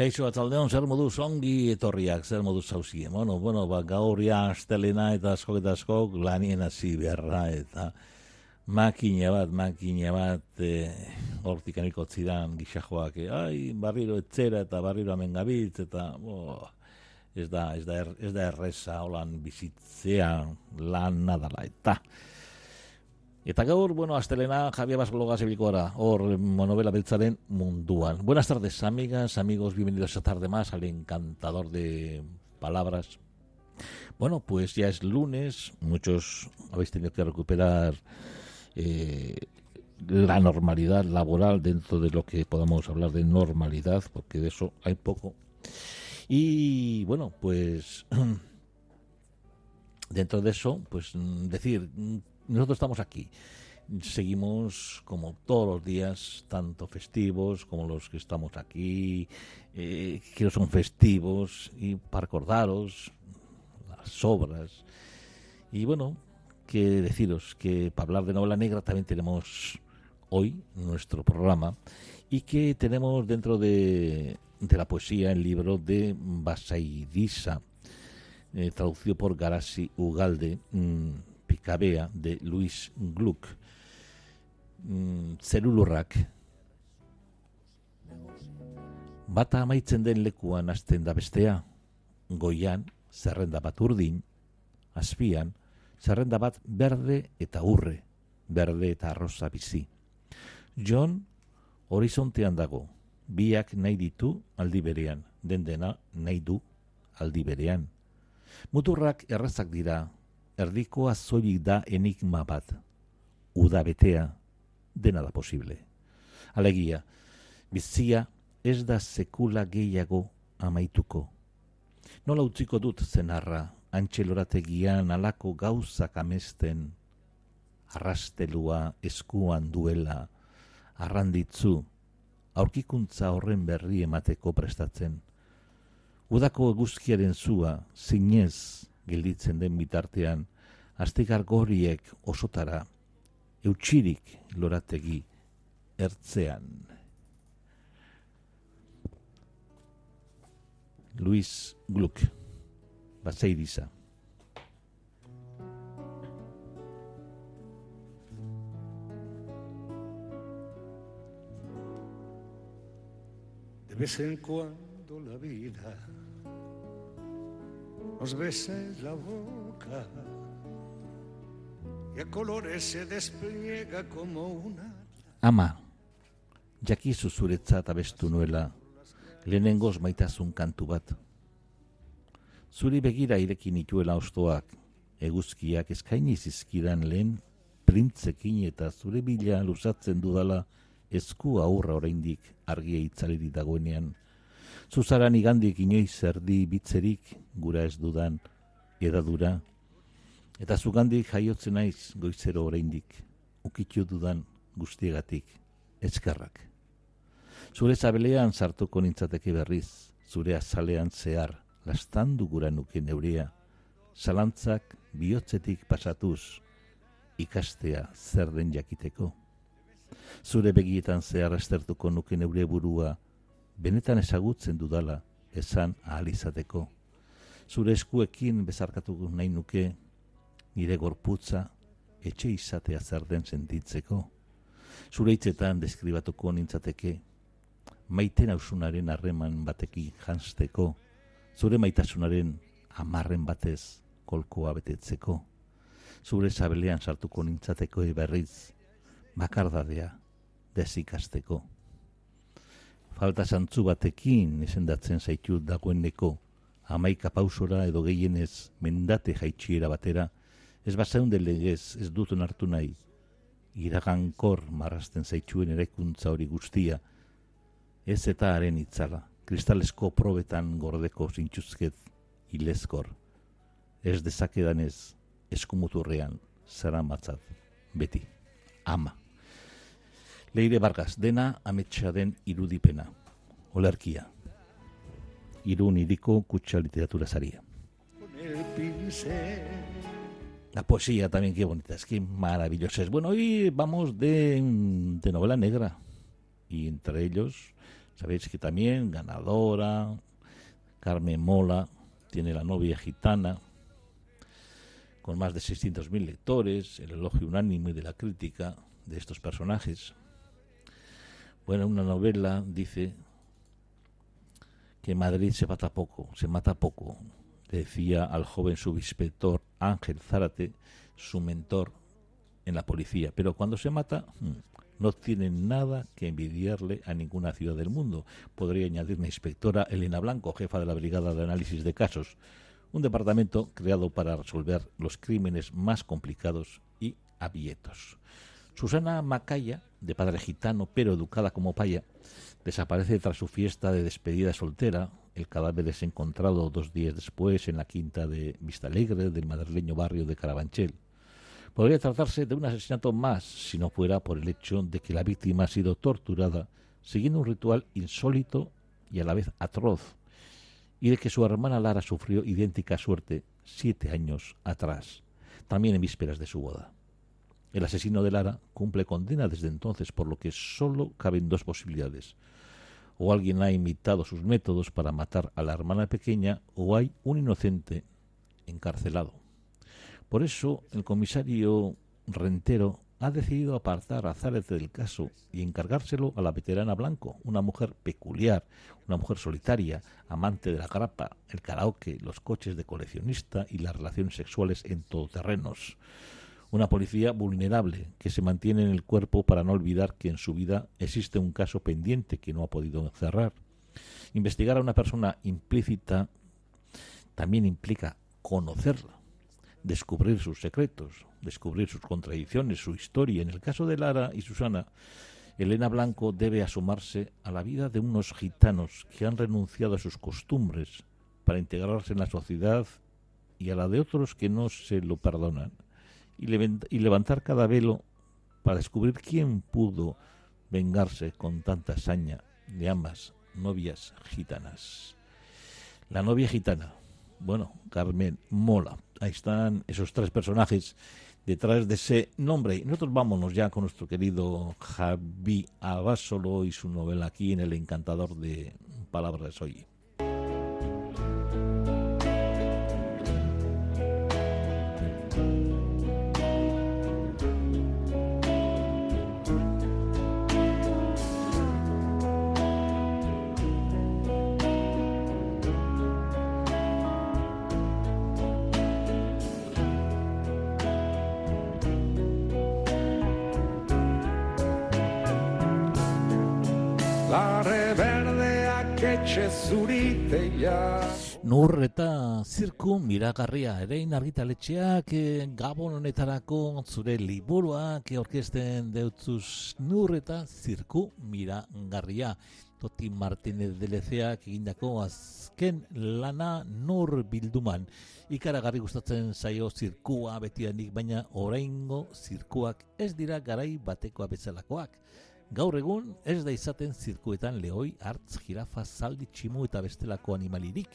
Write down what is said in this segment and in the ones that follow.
Kaixo atzaldeon, zer moduz ongi etorriak, zer moduz zauzie. Bueno, bueno, ba, gaur ja astelena eta askok eta askok lanien hasi beharra eta makina bat, makina bat e, hortik aniko zidan gixajoak, e, ai, barriro etzera eta barriro amen gabitz, eta bo, ez da, ez da, er, ez da erreza holan bizitzea lan nadala, eta Eta gaur, bueno, astelena, Javier hor munduan. Buenas tardes, amigas, amigos, bienvenidos esta tarde más al encantador de palabras. Bueno, pues ya es lunes, muchos habéis tenido que recuperar eh, la normalidad laboral dentro de lo que podamos hablar de normalidad, porque de eso hay poco. Y bueno, pues dentro de eso, pues decir nosotros estamos aquí. Seguimos como todos los días, tanto festivos como los que estamos aquí, eh, que son festivos, y para recordaros las obras. Y bueno, que deciros que para hablar de novela negra también tenemos hoy nuestro programa y que tenemos dentro de, de la poesía el libro de Basaidisa, eh, traducido por Garasi Ugalde. Mmm, Picabea de Luis Gluck. Mm, zerulurrak. Bata amaitzen den lekuan hasten da bestea. Goian, zerrenda bat urdin. Azpian, zerrenda bat berde eta urre. Berde eta arroza bizi. John, horizontean dago. Biak nahi ditu aldi berean. Den dena nahi du aldi berean. Muturrak errazak dira erdikoa zoilik da enigma bat. Uda betea, dena da posible. Alegia, bizia ez da sekula gehiago amaituko. Nola utziko dut zenarra, antxelorategian alako gauzak amesten, arrastelua eskuan duela, arranditzu, aurkikuntza horren berri emateko prestatzen. Udako eguzkiaren zua, zinez, gelditzen den bitartean, astigar goriek osotara, eutxirik lorategi ertzean. Luis Gluck, Baseiriza. De vez en cuando la vida nos beses la boca y a colores se despliega como una... Ama, jakizu zuretzat abestu nuela, lehenengoz maitasun kantu bat. Zuri begira irekin ituela ostoak, eguzkiak eskaini zizkidan lehen printzekin eta zure bila lusatzen dudala esku aurra oraindik argia itzaliri dagoenean, Zuzaran igandik inoiz erdi bitzerik gura ez dudan edadura. Eta zugandik jaiotzen naiz goizero oraindik ukitu dudan guztiegatik eskerrak. Zure zabelean sartuko nintzateke berriz, zure azalean zehar, lastandu gura nuke neurea, zalantzak bihotzetik pasatuz, ikastea zer den jakiteko. Zure begietan zehar estertuko nuke neure burua, benetan ezagutzen dudala esan ahal izateko. Zure eskuekin bezarkatu nahi nuke nire gorputza etxe izatea zer den sentitzeko. Zure hitzetan deskribatuko nintzateke maiten hausunaren harreman batekin jansteko, zure maitasunaren amarren batez kolkoa betetzeko. Zure zabelean sartuko nintzateko berriz bakardadea desikasteko falta santzu batekin esendatzen zaitu dagoeneko amaika pausora edo gehienez mendate jaitxiera batera, ez baseun legez ez dutun hartu nahi, iragankor marrasten zaituen eraikuntza hori guztia, ez eta haren itzala, kristalesko probetan gordeko zintxuzket ilezkor, ez dezakedanez eskumuturrean zara matzat, beti, ama. Leire Vargas, dena ametsa den irudipena, olerkia, irun iriko kutsa literatura pincel. La poesía también, qué bonita, es que maravillosa es. Bueno, hoy vamos de, de novela negra. Y entre ellos, sabéis que también ganadora, Carmen Mola, tiene la novia gitana, con más de 600.000 lectores, el elogio unánime de la crítica de estos personajes. Bueno, una novela dice que Madrid se mata poco, se mata poco, decía al joven subinspector Ángel Zárate, su mentor en la policía. Pero cuando se mata, hmm, no tiene nada que envidiarle a ninguna ciudad del mundo. Podría añadir la inspectora Elena Blanco, jefa de la Brigada de Análisis de Casos, un departamento creado para resolver los crímenes más complicados y abietos. Susana Macaya, de padre gitano pero educada como paya, desaparece tras su fiesta de despedida soltera. El cadáver es encontrado dos días después en la quinta de Vistalegre del madrileño barrio de Carabanchel. Podría tratarse de un asesinato más si no fuera por el hecho de que la víctima ha sido torturada siguiendo un ritual insólito y a la vez atroz, y de que su hermana Lara sufrió idéntica suerte siete años atrás, también en vísperas de su boda. El asesino de Lara cumple condena desde entonces, por lo que solo caben dos posibilidades. O alguien ha imitado sus métodos para matar a la hermana pequeña, o hay un inocente encarcelado. Por eso, el comisario Rentero ha decidido apartar a Zárate del caso y encargárselo a la veterana Blanco, una mujer peculiar, una mujer solitaria, amante de la grapa, el karaoke, los coches de coleccionista y las relaciones sexuales en todoterrenos. Una policía vulnerable que se mantiene en el cuerpo para no olvidar que en su vida existe un caso pendiente que no ha podido cerrar. Investigar a una persona implícita también implica conocerla, descubrir sus secretos, descubrir sus contradicciones, su historia. En el caso de Lara y Susana, Elena Blanco debe asomarse a la vida de unos gitanos que han renunciado a sus costumbres para integrarse en la sociedad y a la de otros que no se lo perdonan y, levant- y levantar cada velo para descubrir quién pudo vengarse con tanta hazaña de ambas novias gitanas. La novia gitana, bueno, Carmen Mola. Ahí están esos tres personajes detrás de ese nombre. Nosotros vámonos ya con nuestro querido Javi Abasolo y su novela aquí en El Encantador de Palabras Hoy. Etxe zuriteia Nur eta zirku miragarria erein argitaletxeak eh, gabon honetarako zure liburuak orkesten deutzuz nur eta zirku miragarria. Toti Martinez delezeak egindako azken lana nur bilduman. Ikaragarri gustatzen zaio zirkua betianik, baina oraingo zirkuak ez dira garai batekoa bezalakoak. Gaur egun ez da izaten zirkuetan lehoi, hartz, jirafa, zaldi, tximu eta bestelako animalirik.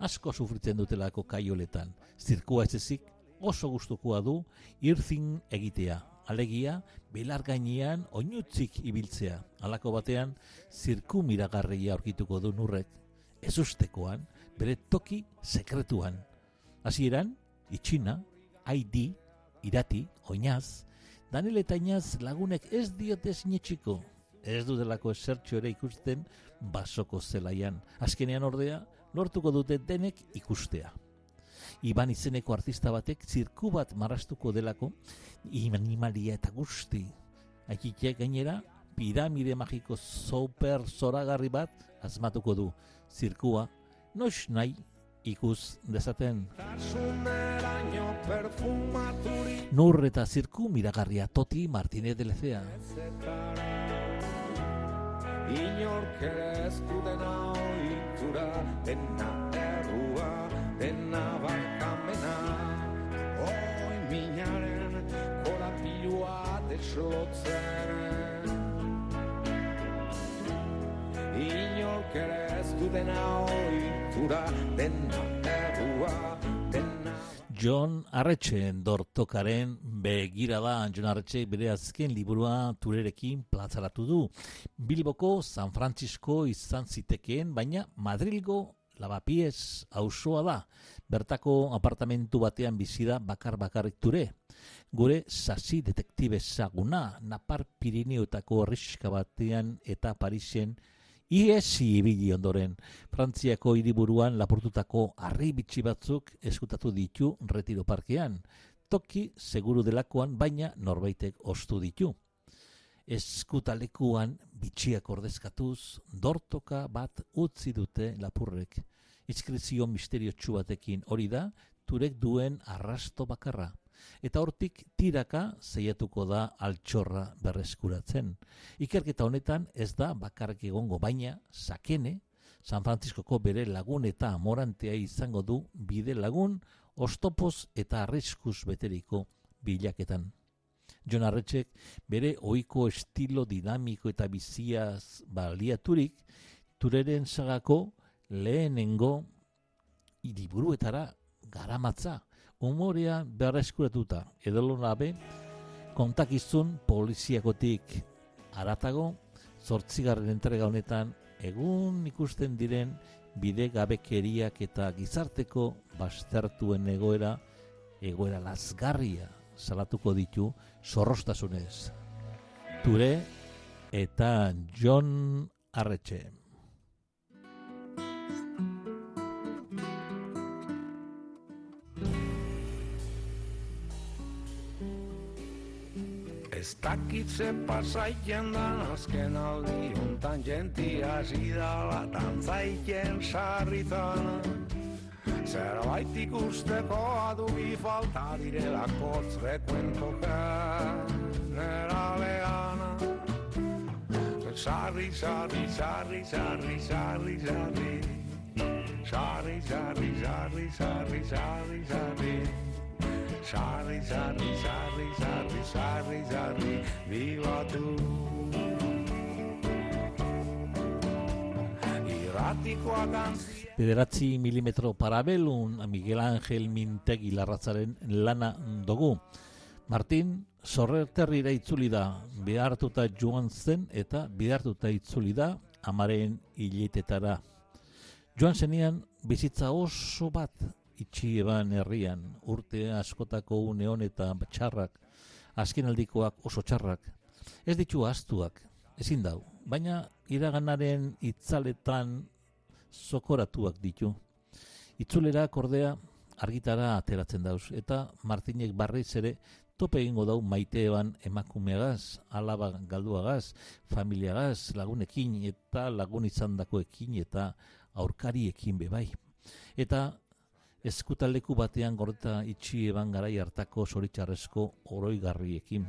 Asko sufritzen dutelako kaioletan. Zirkua ez ezik oso gustukoa du irzin egitea. Alegia, belar gainean oinutzik ibiltzea. Halako batean, zirku miragarria aurkituko du nurrek. Ez ustekoan, bere toki sekretuan. Hasieran, itxina, aidi, irati, oinaz, Daniel eta Inaz lagunek ez diote sinetxiko. Ez dutelako esertxo ere ikusten basoko zelaian. Azkenean ordea, lortuko dute denek ikustea. Iban izeneko artista batek zirku bat marrastuko delako, animalia eta guzti. Aikitiek gainera, piramide magiko super zoragarri bat asmatuko du. Zirkua, nox nahi ikus dezaten. Nur eta zirku miragarria Toti Martinez de zetara Inork ez du dena hori ura, dena errua, dena barkamena. Oi minaren korapilua deslotzen. Inork ez du dena oitura, dena errua, dena John Arretxe dortokaren begira da John Arretxe bere azken liburua turerekin plazaratu du. Bilboko San Francisco izan zitekeen, baina Madrilgo Lavapies auzoa da. Bertako apartamentu batean bizi da bakar bakarrik ture. Gure sasi detektibe ezaguna, Napar Pirineotako herriska batean eta Parisen Iesi ibili ondoren, Frantziako hiriburuan lapurtutako harri bitxi batzuk eskutatu ditu retiro parkean. Toki seguru delakoan, baina norbaitek ostu ditu. Eskutalekuan bitxiak ordezkatuz, dortoka bat utzi dute lapurrek. Inskripzio misteriotsu batekin hori da, turek duen arrasto bakarra. Eta hortik tiraka zeiatuko da altxorra berreskuratzen. Ikerketa honetan ez da bakarrik egongo baina sakene, San Franciscoko bere lagun eta amorantea izango du bide lagun ostopoz eta arriskuz beteriko bilaketan. Jon Arretxek bere ohiko estilo dinamiko eta biziaz baliaturik tureren sagako lehenengo liburuetara garamatza umorea berreskuratuta edolonabe kontakizun poliziakotik aratago zortzigarren entrega honetan egun ikusten diren bide gabekeriak eta gizarteko bastertuen egoera egoera lazgarria salatuko ditu zorrostasunez. Ture eta John Arretxe. Ez dakitze pasaiten da azken aldi hontan jenti hasi dala tantzaiken sarritan Zerbait ikusteko adubi falta direla kotz rekuentoka nera lehana Sarri, sarri, sarri, sarri, sarri, sarri Sarri, sarri, sarri, sarri, sarri, sarri Sarri, sarri, sarri, sarri, sarri, sarri, bibatu. Irratikoa gantzia. Bederatzi milimetro parabelun Miguel Ángel Mintegi larratzaren lana dugu. Martin Sorrerterrira itzuli da, behartuta joan zen eta behartuta itzuli da amaren hiletetara. Joan zenian bizitza oso bat itxi eban herrian, urte askotako une eta txarrak, azkenaldikoak oso txarrak. Ez ditu astuak, ezin dau, baina iraganaren itzaletan zokoratuak ditu. Itzulera kordea argitara ateratzen dauz, eta Martinek barriz ere tope egingo dau maiteeban emakumeagaz, alaba galduagaz, familiagaz, lagunekin eta lagun izandakoekin eta aurkariekin bebai. Eta eskutaleku batean goreta itxi eban garai hartako zoritxarrezko oroigarriekin.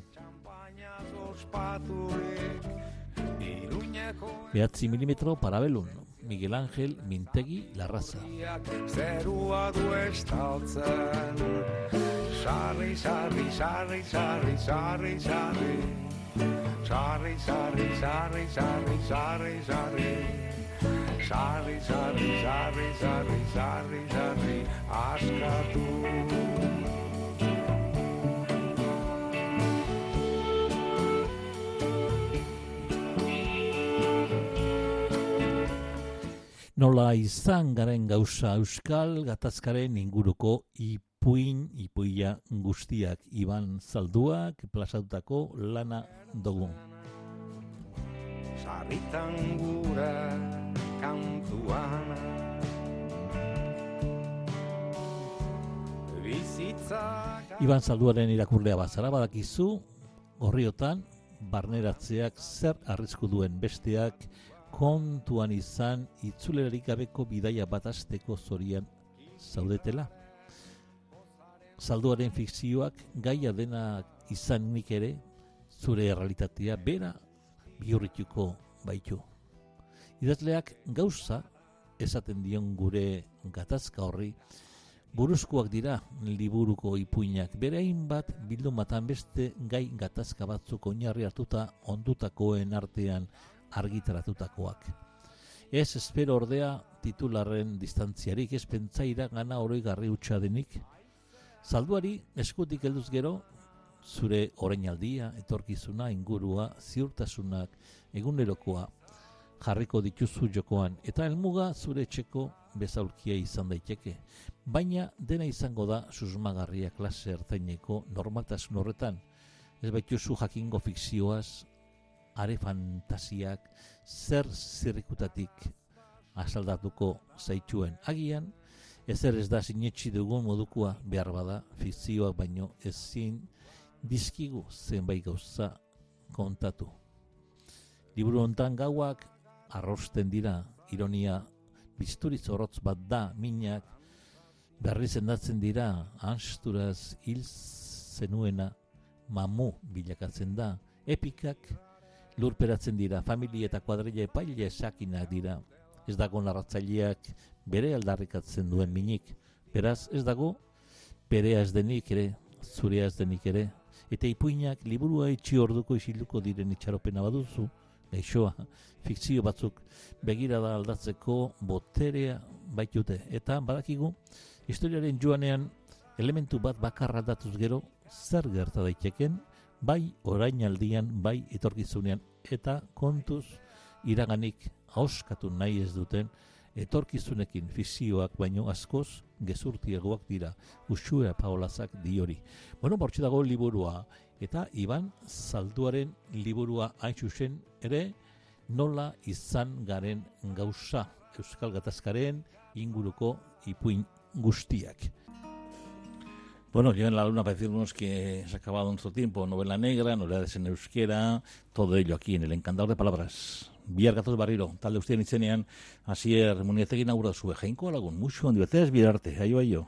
Behatzi milimetro parabelun, Miguel Ángel Mintegi Larraza. zerua du estaltzen. Sarri, sarri, sarri, sarri, sarri, sarri. Sarri, sarri, sarri, sarri, sarri, sarri. Sarri, sarri, sarri, sarri, sarri, sarri, askatu. Nola izan garen gauza euskal gatazkaren inguruko ipuin, ipuia guztiak Iban Zalduak plazatutako lana dugu. Sarritan gura kantuan Iban Zalduaren irakurlea bazara badakizu, horriotan, barneratzeak zer arrisku duen besteak kontuan izan itzulerarik gabeko bidaia bat asteko zorian zaudetela. Zalduaren fikzioak gaia dena izanik ere zure errealitatea bera bihurrituko baitu. Idazleak gauza esaten dion gure gatazka horri, buruzkoak dira liburuko ipuinak. Bere hainbat bildumatan beste gai gatazka batzuk oinarri hartuta ondutakoen artean argitaratutakoak. Ez espero ordea titularren distantziarik ez pentsaira gana oroigarri utxa denik. Zalduari eskutik helduz gero, zure orainaldia, etorkizuna, ingurua, ziurtasunak, egunerokoa, jarriko dituzu jokoan eta helmuga zure etxeko bezaulkia izan daiteke. Baina dena izango da susmagarria klase ertaineko normaltasun horretan. Ez baituzu jakingo fikzioaz, are fantasiak, zer zirrikutatik asaldatuko zaituen. Agian, ezer ez da sinetxi dugun modukoa behar bada fikzioak baino ezin dizkigu zenbait gauza kontatu. Liburu hontan gauak arrosten dira, ironia bizturiz zorrotz bat da, minak, berri zendatzen dira, ansturaz hil zenuena, mamu bilakatzen da, epikak lurperatzen dira, familia eta kuadrilla epaile esakinak dira, ez dago narratzaileak bere aldarrikatzen duen minik, beraz ez dago, berea ez denik ere, zurea ez denik ere, eta ipuinak liburua itxi orduko isiluko diren itxaropena baduzu, gaixoa, fikzio batzuk begirada aldatzeko boterea baitute. Eta badakigu, historiaren joanean elementu bat bakarra datuz gero, zer gerta daiteken, bai orainaldian, bai etorkizunean, eta kontuz iraganik hauskatu nahi ez duten, etorkizunekin fizioak baino askoz gezurtiegoak dira, usua paolazak diori. Bueno, bortxe dago liburua, eta Iban Zalduaren liburua hain ere nola izan garen gauza Euskal Gatazkaren inguruko ipuin guztiak. Bueno, yo en la luna para decirnos que se ha acabado nuestro tiempo, novela negra, novedades en euskera, todo ello aquí en el Encantador de Palabras. Bihar gatoz barriro, talde ustien itzenean, hasier munietegin aurra zue, jainko alagun, musu handi betez bidarte, aio aio.